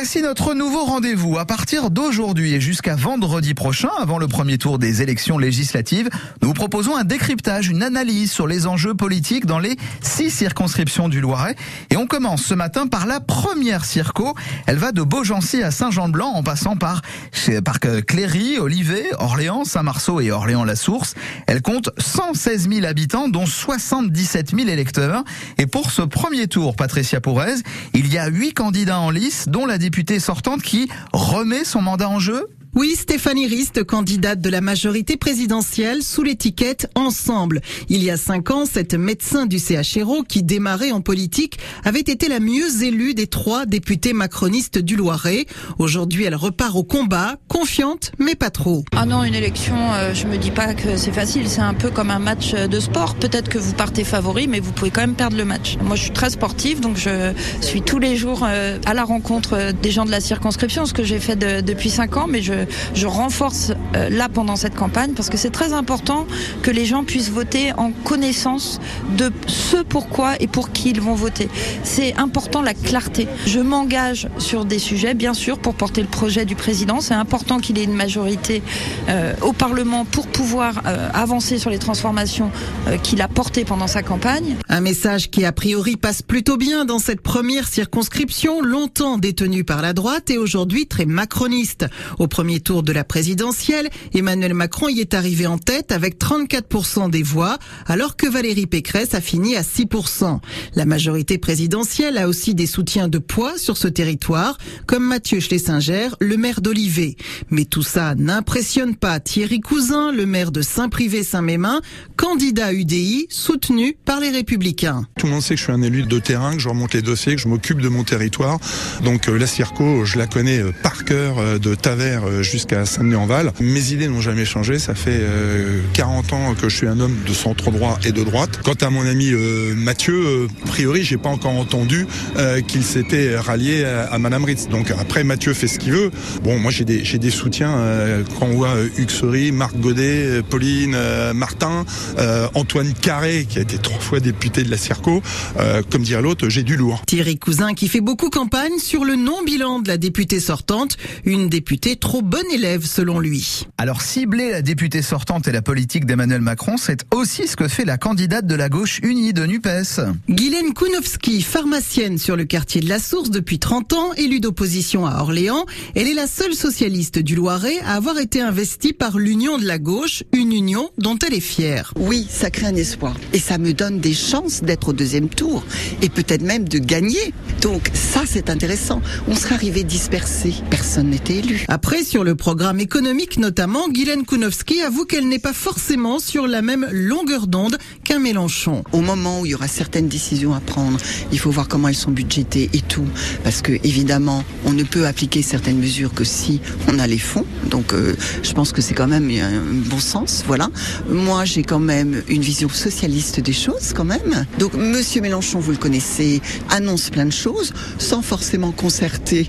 Voici notre nouveau rendez-vous. À partir d'aujourd'hui et jusqu'à vendredi prochain, avant le premier tour des élections législatives, nous vous proposons un décryptage, une analyse sur les enjeux politiques dans les six circonscriptions du Loiret. Et on commence ce matin par la première circo. Elle va de Beaugency à Saint-Jean-de-Blanc en passant par, par Cléry, Olivet, Orléans, Saint-Marceau et Orléans-la-Source. Elle compte 116 000 habitants, dont 77 000 électeurs. Et pour ce premier tour, Patricia Pourrez, il y a huit candidats en lice, dont la députée sortante qui remet son mandat en jeu oui, Stéphanie Rist, candidate de la majorité présidentielle sous l'étiquette Ensemble. Il y a cinq ans, cette médecin du CHRO qui démarrait en politique avait été la mieux élue des trois députés macronistes du Loiret. Aujourd'hui, elle repart au combat, confiante, mais pas trop. Ah non, une élection, euh, je me dis pas que c'est facile. C'est un peu comme un match de sport. Peut-être que vous partez favori, mais vous pouvez quand même perdre le match. Moi, je suis très sportive, donc je suis tous les jours euh, à la rencontre des gens de la circonscription, ce que j'ai fait depuis cinq ans, mais je je renforce euh, là pendant cette campagne parce que c'est très important que les gens puissent voter en connaissance de ce pourquoi et pour qui ils vont voter. C'est important la clarté. Je m'engage sur des sujets, bien sûr, pour porter le projet du président. C'est important qu'il ait une majorité euh, au Parlement pour pouvoir euh, avancer sur les transformations qu'il a portées pendant sa campagne. Un message qui a priori passe plutôt bien dans cette première circonscription, longtemps détenue par la droite et aujourd'hui très macroniste. Tour de la présidentielle, Emmanuel Macron y est arrivé en tête avec 34% des voix, alors que Valérie Pécresse a fini à 6%. La majorité présidentielle a aussi des soutiens de poids sur ce territoire, comme Mathieu Schlesinger, le maire d'Olivet. Mais tout ça n'impressionne pas Thierry Cousin, le maire de Saint-Privé-Saint-Mémin, candidat UDI soutenu par les Républicains. Tout le monde sait que je suis un élu de terrain, que je remonte les dossiers, que je m'occupe de mon territoire. Donc euh, la Circo, je la connais euh, par cœur euh, de Tavers jusqu'à Saint-Denis-en-Val. Mes idées n'ont jamais changé. Ça fait 40 ans que je suis un homme de centre droit et de droite. Quant à mon ami Mathieu, a priori, j'ai pas encore entendu qu'il s'était rallié à, Madame Ritz. Donc après, Mathieu fait ce qu'il veut. Bon, moi j'ai des, j'ai des soutiens quand on voit Huxery, Marc Godet, Pauline, Martin, Antoine Carré, qui a été trois fois député de la Circo. comme dirait l'autre, j'ai du lourd. Thierry Cousin qui fait beaucoup campagne sur le non-bilan de la députée sortante, une députée trop bonne élève selon lui. Alors cibler la députée sortante et la politique d'Emmanuel Macron, c'est aussi ce que fait la candidate de la gauche unie de NUPES. Guylaine Kounowski, pharmacienne sur le quartier de la Source depuis 30 ans, élue d'opposition à Orléans, elle est la seule socialiste du Loiret à avoir été investie par l'Union de la gauche, une union dont elle est fière. Oui, ça crée un espoir et ça me donne des chances d'être au deuxième tour et peut-être même de gagner. Donc ça c'est intéressant. On serait arrivé dispersé, personne n'était élu. Après sur le programme économique notamment, Guylaine Kounowski avoue qu'elle n'est pas forcément sur la même longueur d'onde qu'un Mélenchon. Au moment où il y aura certaines décisions à prendre, il faut voir comment elles sont budgétées et tout, parce que évidemment, on ne peut appliquer certaines mesures que si on a les fonds. Donc, euh, je pense que c'est quand même un bon sens. Voilà. Moi, j'ai quand même une vision socialiste des choses, quand même. Donc, Monsieur Mélenchon, vous le connaissez, annonce plein de choses sans forcément concerter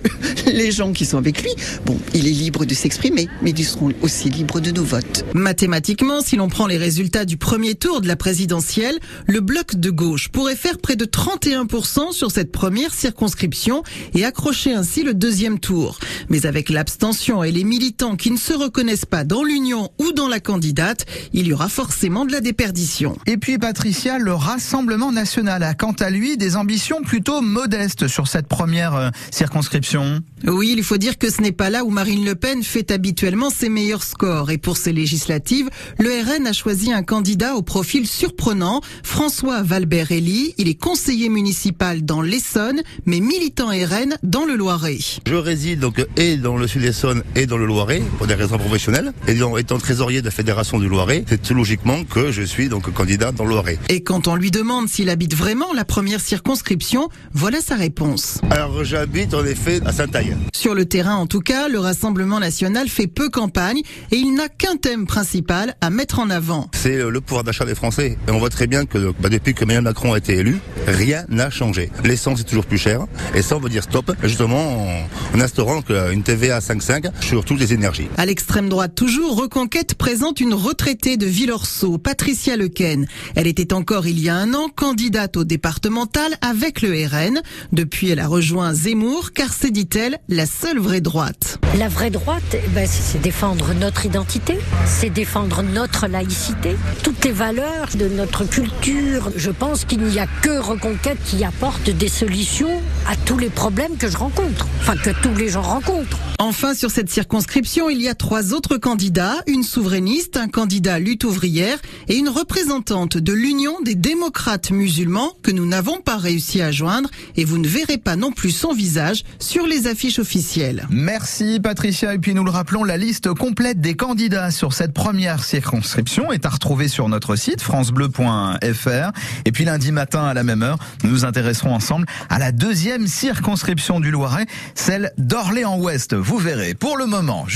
les gens qui sont avec lui. Bon, il est libre de s'exprimer, mais ils seront aussi libres de nos votes. Mathématiquement, si l'on prend les résultats du premier tour de la présidentielle, le bloc de gauche pourrait faire près de 31% sur cette première circonscription et accrocher ainsi le deuxième tour. Mais avec l'abstention et les militants qui ne se reconnaissent pas dans l'union ou dans la candidate, il y aura forcément de la déperdition. Et puis Patricia, le Rassemblement national a quant à lui des ambitions plutôt modestes sur cette première euh, circonscription. Oui, il faut dire que ce n'est pas là où Marine Le Pen fait habituellement ses meilleurs scores. Et pour ces législatives, le RN a choisi un candidat au profil surprenant, François Valbert-Elie. Il est conseiller municipal dans l'Essonne, mais militant RN dans le Loiret. Je réside donc et dans le Sud-Essonne et dans le Loiret pour des raisons professionnelles. Et étant trésorier de la Fédération du Loiret, c'est logiquement que je suis donc candidat dans le Loiret. Et quand on lui demande s'il habite vraiment la première circonscription, voilà sa réponse. Alors j'habite en effet à Saint-Aille. Sur le terrain en tout cas, le Rassemblement national fait peu campagne et il n'a qu'un thème principal à mettre en avant. C'est le pouvoir d'achat des Français. Et on voit très bien que bah, depuis que Emmanuel Macron a été élu, rien n'a changé. L'essence est toujours plus chère et ça on veut dire stop, justement en, en instaurant une TVA 5,5 sur toutes les énergies. À l'extrême droite toujours, Reconquête présente une retraitée de Villorceau, Patricia Lequen. Elle était encore il y a un an candidate au départemental avec le RN. Depuis, elle a rejoint Zemmour car c'est, dit-elle, la seule vraie droite. La vraie droite, eh ben, c'est défendre notre identité, c'est défendre notre laïcité, toutes les valeurs de notre culture. Je pense qu'il n'y a que Reconquête qui apporte des solutions à tous les problèmes que je rencontre, enfin que tous les gens rencontrent. Enfin, sur cette circonscription, il y a trois autres candidats, une souverainiste, un candidat lutte ouvrière et une représentante de l'Union des démocrates musulmans que nous n'avons pas réussi à joindre et vous ne verrez pas non plus son visage sur les affiches officielles. Merci Patricia et puis nous le rappelons, la liste complète des candidats sur cette première circonscription est à retrouver sur notre site francebleu.fr et puis lundi matin à la même heure, nous nous intéresserons ensemble à la deuxième circonscription du Loiret, celle d'Orléans-Ouest. Vous verrez. Pour le moment,